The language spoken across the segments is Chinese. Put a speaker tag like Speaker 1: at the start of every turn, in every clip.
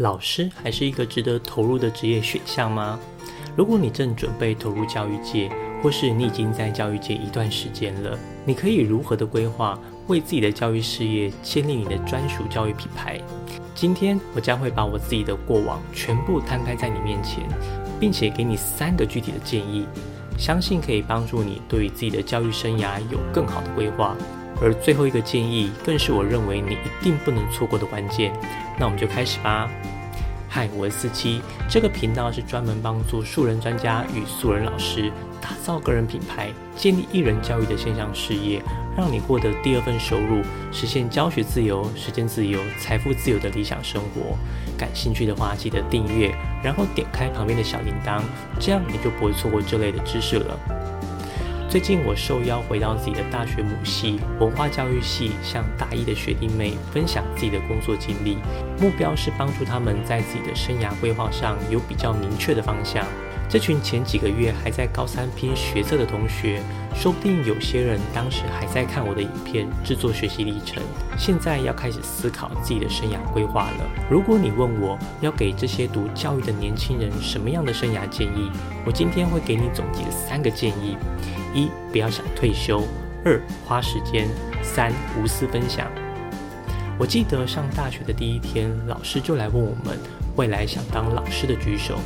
Speaker 1: 老师还是一个值得投入的职业选项吗？如果你正准备投入教育界，或是你已经在教育界一段时间了，你可以如何的规划，为自己的教育事业建立你的专属教育品牌？今天我将会把我自己的过往全部摊开在你面前，并且给你三个具体的建议，相信可以帮助你对于自己的教育生涯有更好的规划。而最后一个建议，更是我认为你一定不能错过的关键。那我们就开始吧。嗨，我是四七，这个频道是专门帮助素人专家与素人老师打造个人品牌、建立艺人教育的线上事业，让你获得第二份收入，实现教学自由、时间自由、财富自由的理想生活。感兴趣的话，记得订阅，然后点开旁边的小铃铛，这样你就不会错过这类的知识了。最近我受邀回到自己的大学母系文化教育系，向大一的学弟妹分享自己的工作经历，目标是帮助他们在自己的生涯规划上有比较明确的方向。这群前几个月还在高三拼学测的同学，说不定有些人当时还在看我的影片制作学习历程，现在要开始思考自己的生涯规划了。如果你问我要给这些读教育的年轻人什么样的生涯建议，我今天会给你总结三个建议：一、不要想退休；二、花时间；三、无私分享。我记得上大学的第一天，老师就来问我们未来想当老师的举手。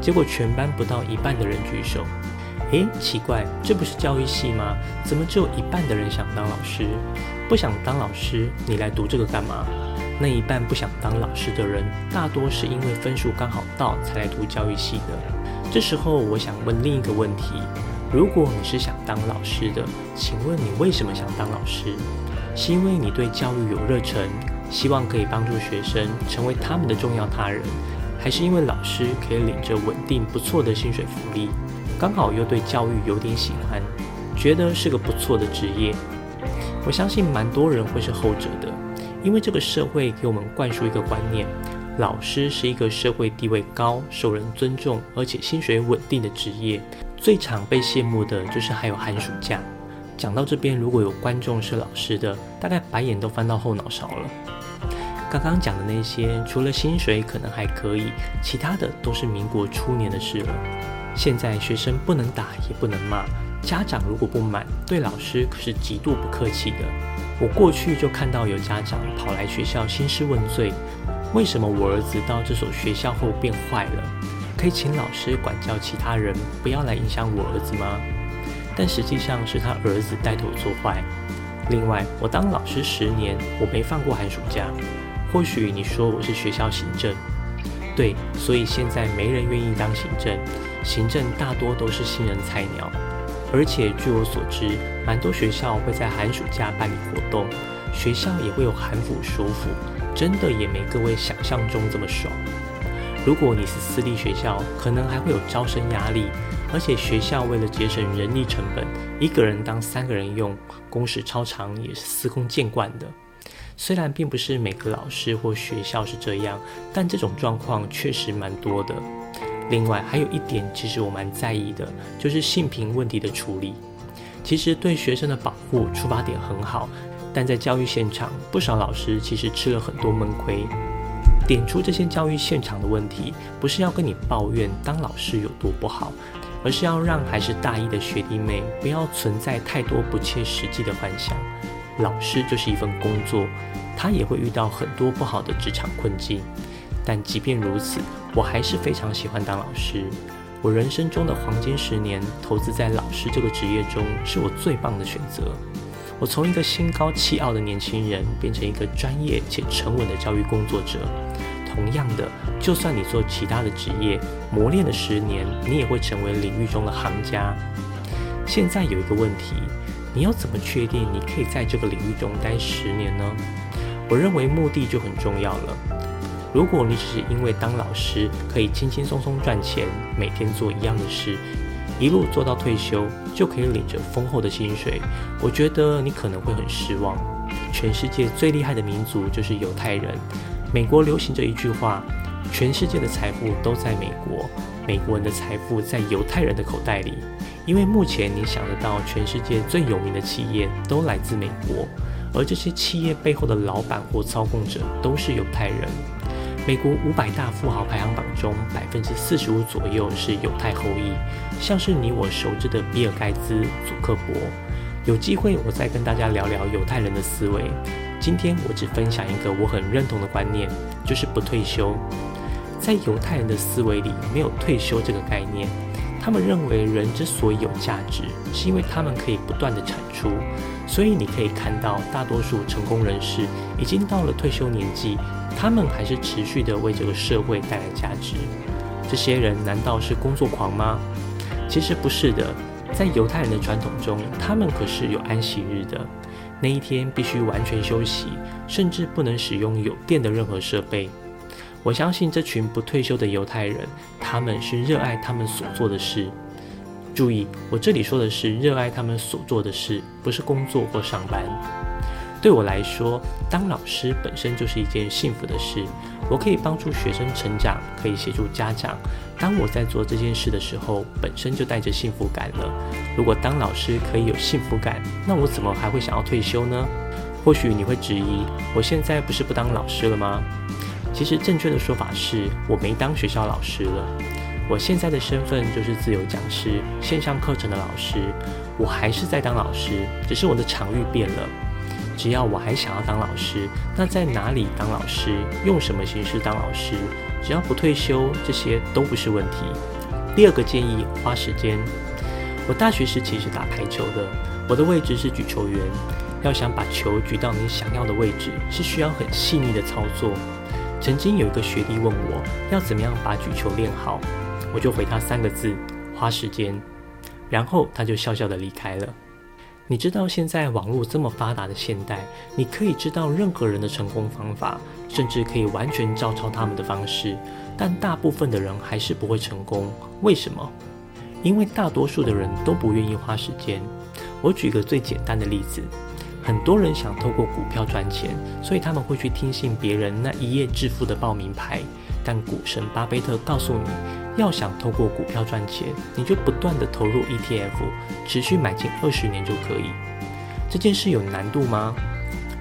Speaker 1: 结果全班不到一半的人举手，诶，奇怪，这不是教育系吗？怎么只有一半的人想当老师？不想当老师，你来读这个干嘛？那一半不想当老师的人，大多是因为分数刚好到才来读教育系的。这时候，我想问另一个问题：如果你是想当老师的，请问你为什么想当老师？是因为你对教育有热忱，希望可以帮助学生成为他们的重要他人？还是因为老师可以领着稳定不错的薪水福利，刚好又对教育有点喜欢，觉得是个不错的职业。我相信蛮多人会是后者的，因为这个社会给我们灌输一个观念：老师是一个社会地位高、受人尊重，而且薪水稳定的职业。最常被羡慕的就是还有寒暑假。讲到这边，如果有观众是老师的，大概白眼都翻到后脑勺了。刚刚讲的那些，除了薪水可能还可以，其他的都是民国初年的事了。现在学生不能打，也不能骂，家长如果不满，对老师可是极度不客气的。我过去就看到有家长跑来学校兴师问罪，为什么我儿子到这所学校后变坏了？可以请老师管教其他人，不要来影响我儿子吗？但实际上是他儿子带头做坏。另外，我当老师十年，我没放过寒暑假。或许你说我是学校行政，对，所以现在没人愿意当行政，行政大多都是新人菜鸟，而且据我所知，蛮多学校会在寒暑假办理活动，学校也会有寒辅暑辅，真的也没各位想象中这么爽。如果你是私立学校，可能还会有招生压力，而且学校为了节省人力成本，一个人当三个人用，工时超长也是司空见惯的。虽然并不是每个老师或学校是这样，但这种状况确实蛮多的。另外还有一点，其实我蛮在意的，就是性平问题的处理。其实对学生的保护出发点很好，但在教育现场，不少老师其实吃了很多闷亏。点出这些教育现场的问题，不是要跟你抱怨当老师有多不好，而是要让还是大一的学弟妹不要存在太多不切实际的幻想。老师就是一份工作，他也会遇到很多不好的职场困境。但即便如此，我还是非常喜欢当老师。我人生中的黄金十年，投资在老师这个职业中，是我最棒的选择。我从一个心高气傲的年轻人，变成一个专业且沉稳的教育工作者。同样的，就算你做其他的职业，磨练了十年，你也会成为领域中的行家。现在有一个问题。你要怎么确定你可以在这个领域中待十年呢？我认为目的就很重要了。如果你只是因为当老师可以轻轻松松赚钱，每天做一样的事，一路做到退休，就可以领着丰厚的薪水，我觉得你可能会很失望。全世界最厉害的民族就是犹太人。美国流行着一句话：全世界的财富都在美国，美国人的财富在犹太人的口袋里。因为目前你想得到全世界最有名的企业都来自美国，而这些企业背后的老板或操控者都是犹太人。美国五百大富豪排行榜中，百分之四十五左右是犹太后裔，像是你我熟知的比尔盖茨、祖克伯。有机会我再跟大家聊聊犹太人的思维。今天我只分享一个我很认同的观念，就是不退休。在犹太人的思维里，没有退休这个概念。他们认为人之所以有价值，是因为他们可以不断的产出。所以你可以看到，大多数成功人士已经到了退休年纪。他们还是持续的为这个社会带来价值。这些人难道是工作狂吗？其实不是的。在犹太人的传统中，他们可是有安息日的。那一天必须完全休息，甚至不能使用有电的任何设备。我相信这群不退休的犹太人，他们是热爱他们所做的事。注意，我这里说的是热爱他们所做的事，不是工作或上班。对我来说，当老师本身就是一件幸福的事。我可以帮助学生成长，可以协助家长。当我在做这件事的时候，本身就带着幸福感了。如果当老师可以有幸福感，那我怎么还会想要退休呢？或许你会质疑，我现在不是不当老师了吗？其实正确的说法是，我没当学校老师了。我现在的身份就是自由讲师、线上课程的老师。我还是在当老师，只是我的场域变了。只要我还想要当老师，那在哪里当老师，用什么形式当老师，只要不退休，这些都不是问题。第二个建议，花时间。我大学时期是打排球的，我的位置是举球员。要想把球举到你想要的位置，是需要很细腻的操作。曾经有一个学弟问我要怎么样把举球练好，我就回他三个字：花时间。然后他就笑笑的离开了。你知道现在网络这么发达的现代，你可以知道任何人的成功方法，甚至可以完全照抄他们的方式，但大部分的人还是不会成功。为什么？因为大多数的人都不愿意花时间。我举个最简单的例子，很多人想透过股票赚钱，所以他们会去听信别人那一夜致富的报名牌。但股神巴菲特告诉你，要想透过股票赚钱，你就不断的投入 ETF，持续买进二十年就可以。这件事有难度吗？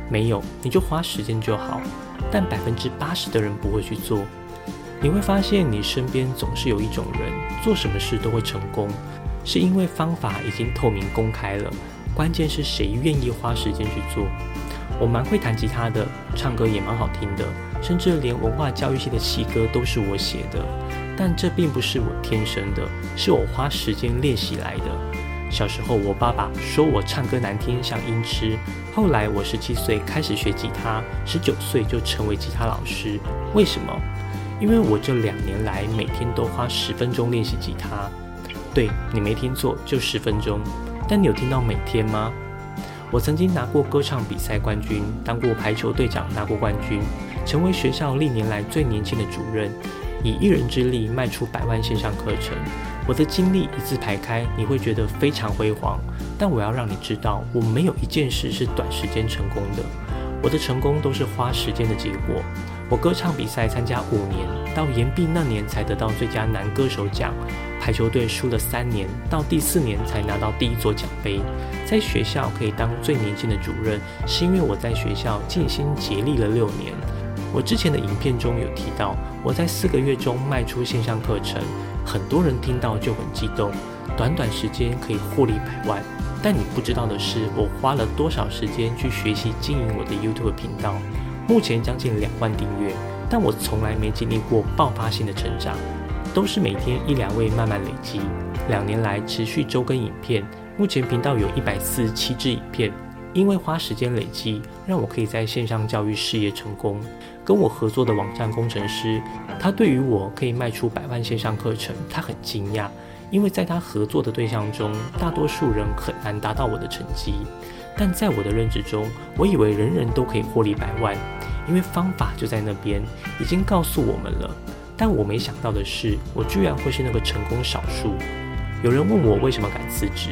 Speaker 1: 没有，你就花时间就好。但百分之八十的人不会去做。你会发现，你身边总是有一种人，做什么事都会成功，是因为方法已经透明公开了。关键是谁愿意花时间去做。我蛮会弹吉他的，唱歌也蛮好听的，甚至连文化教育系的戏歌都是我写的。但这并不是我天生的，是我花时间练习来的。小时候，我爸爸说我唱歌难听，像音痴。后来，我十七岁开始学吉他，十九岁就成为吉他老师。为什么？因为我这两年来每天都花十分钟练习吉他。对你没听错，就十分钟。但你有听到每天吗？我曾经拿过歌唱比赛冠军，当过排球队长，拿过冠军，成为学校历年来最年轻的主任，以一人之力卖出百万线上课程。我的经历一字排开，你会觉得非常辉煌。但我要让你知道，我没有一件事是短时间成功的，我的成功都是花时间的结果。我歌唱比赛参加五年，到延毕那年才得到最佳男歌手奖。排球队输了三年，到第四年才拿到第一座奖杯。在学校可以当最年轻的主任，是因为我在学校尽心竭力了六年。我之前的影片中有提到，我在四个月中卖出线上课程，很多人听到就很激动，短短时间可以获利百万。但你不知道的是，我花了多少时间去学习经营我的 YouTube 频道。目前将近两万订阅，但我从来没经历过爆发性的成长，都是每天一两位慢慢累积。两年来持续周更影片，目前频道有一百四十七支影片。因为花时间累积，让我可以在线上教育事业成功。跟我合作的网站工程师，他对于我可以卖出百万线上课程，他很惊讶，因为在他合作的对象中，大多数人很难达到我的成绩。但在我的认知中，我以为人人都可以获利百万，因为方法就在那边，已经告诉我们了。但我没想到的是，我居然会是那个成功少数。有人问我为什么敢辞职，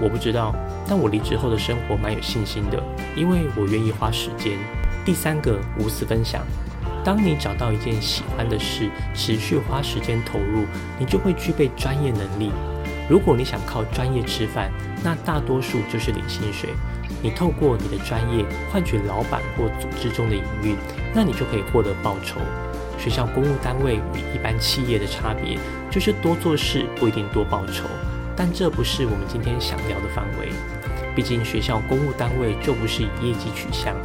Speaker 1: 我不知道。但我离职后的生活蛮有信心的，因为我愿意花时间。第三个无私分享，当你找到一件喜欢的事，持续花时间投入，你就会具备专业能力。如果你想靠专业吃饭，那大多数就是领薪水。你透过你的专业换取老板或组织中的营运，那你就可以获得报酬。学校公务单位与一般企业的差别，就是多做事不一定多报酬。但这不是我们今天想聊的范围。毕竟学校公务单位就不是以业绩取向，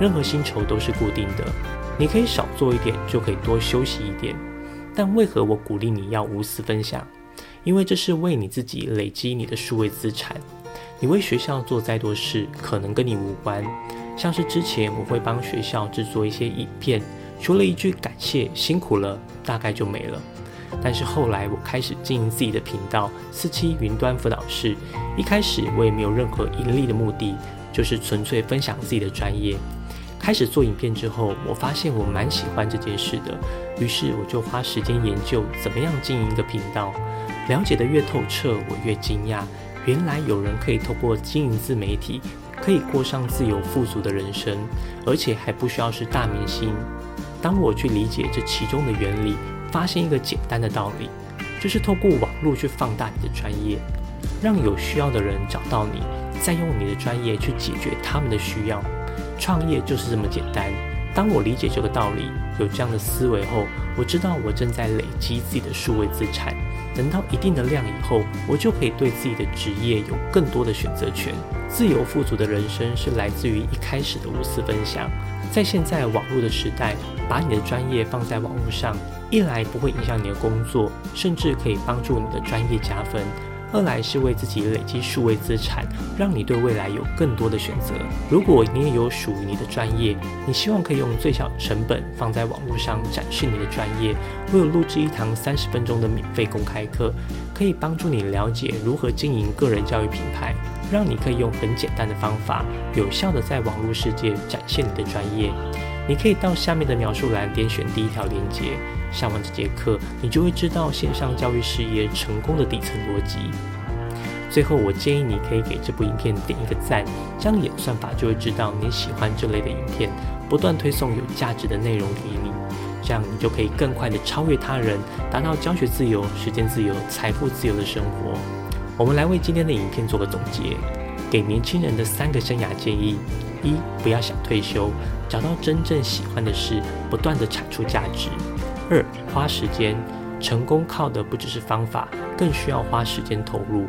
Speaker 1: 任何薪酬都是固定的。你可以少做一点，就可以多休息一点。但为何我鼓励你要无私分享？因为这是为你自己累积你的数位资产。你为学校做再多事，可能跟你无关。像是之前我会帮学校制作一些影片，除了一句感谢辛苦了，大概就没了。但是后来我开始经营自己的频道四七云端辅导室，一开始我也没有任何盈利的目的，就是纯粹分享自己的专业。开始做影片之后，我发现我蛮喜欢这件事的，于是我就花时间研究怎么样经营一个频道。了解的越透彻，我越惊讶，原来有人可以透过经营自媒体。可以过上自由富足的人生，而且还不需要是大明星。当我去理解这其中的原理，发现一个简单的道理，就是透过网络去放大你的专业，让有需要的人找到你，再用你的专业去解决他们的需要。创业就是这么简单。当我理解这个道理，有这样的思维后，我知道我正在累积自己的数位资产。等到一定的量以后，我就可以对自己的职业有更多的选择权。自由富足的人生是来自于一开始的无私分享。在现在网络的时代，把你的专业放在网络上，一来不会影响你的工作，甚至可以帮助你的专业加分。二来是为自己累积数位资产，让你对未来有更多的选择。如果你也有属于你的专业，你希望可以用最小成本放在网络上展示你的专业，我有录制一堂三十分钟的免费公开课，可以帮助你了解如何经营个人教育品牌，让你可以用很简单的方法，有效的在网络世界展现你的专业。你可以到下面的描述栏点选第一条链接。上完这节课，你就会知道线上教育事业成功的底层逻辑。最后，我建议你可以给这部影片点一个赞，这样演算法就会知道你喜欢这类的影片，不断推送有价值的内容给你，这样你就可以更快的超越他人，达到教学自由、时间自由、财富自由的生活。我们来为今天的影片做个总结，给年轻人的三个生涯建议：一、不要想退休，找到真正喜欢的事，不断的产出价值。二花时间，成功靠的不只是方法，更需要花时间投入。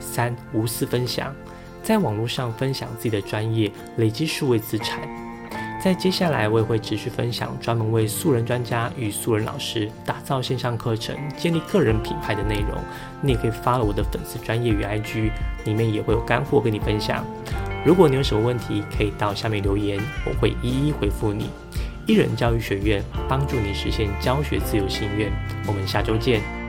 Speaker 1: 三无私分享，在网络上分享自己的专业，累积数位资产。在接下来，我也会持续分享专门为素人专家与素人老师打造线上课程、建立个人品牌的内容。你也可以发了我的粉丝专业与 IG，里面也会有干货跟你分享。如果你有什么问题，可以到下面留言，我会一一回复你。一人教育学院帮助你实现教学自由心愿。我们下周见。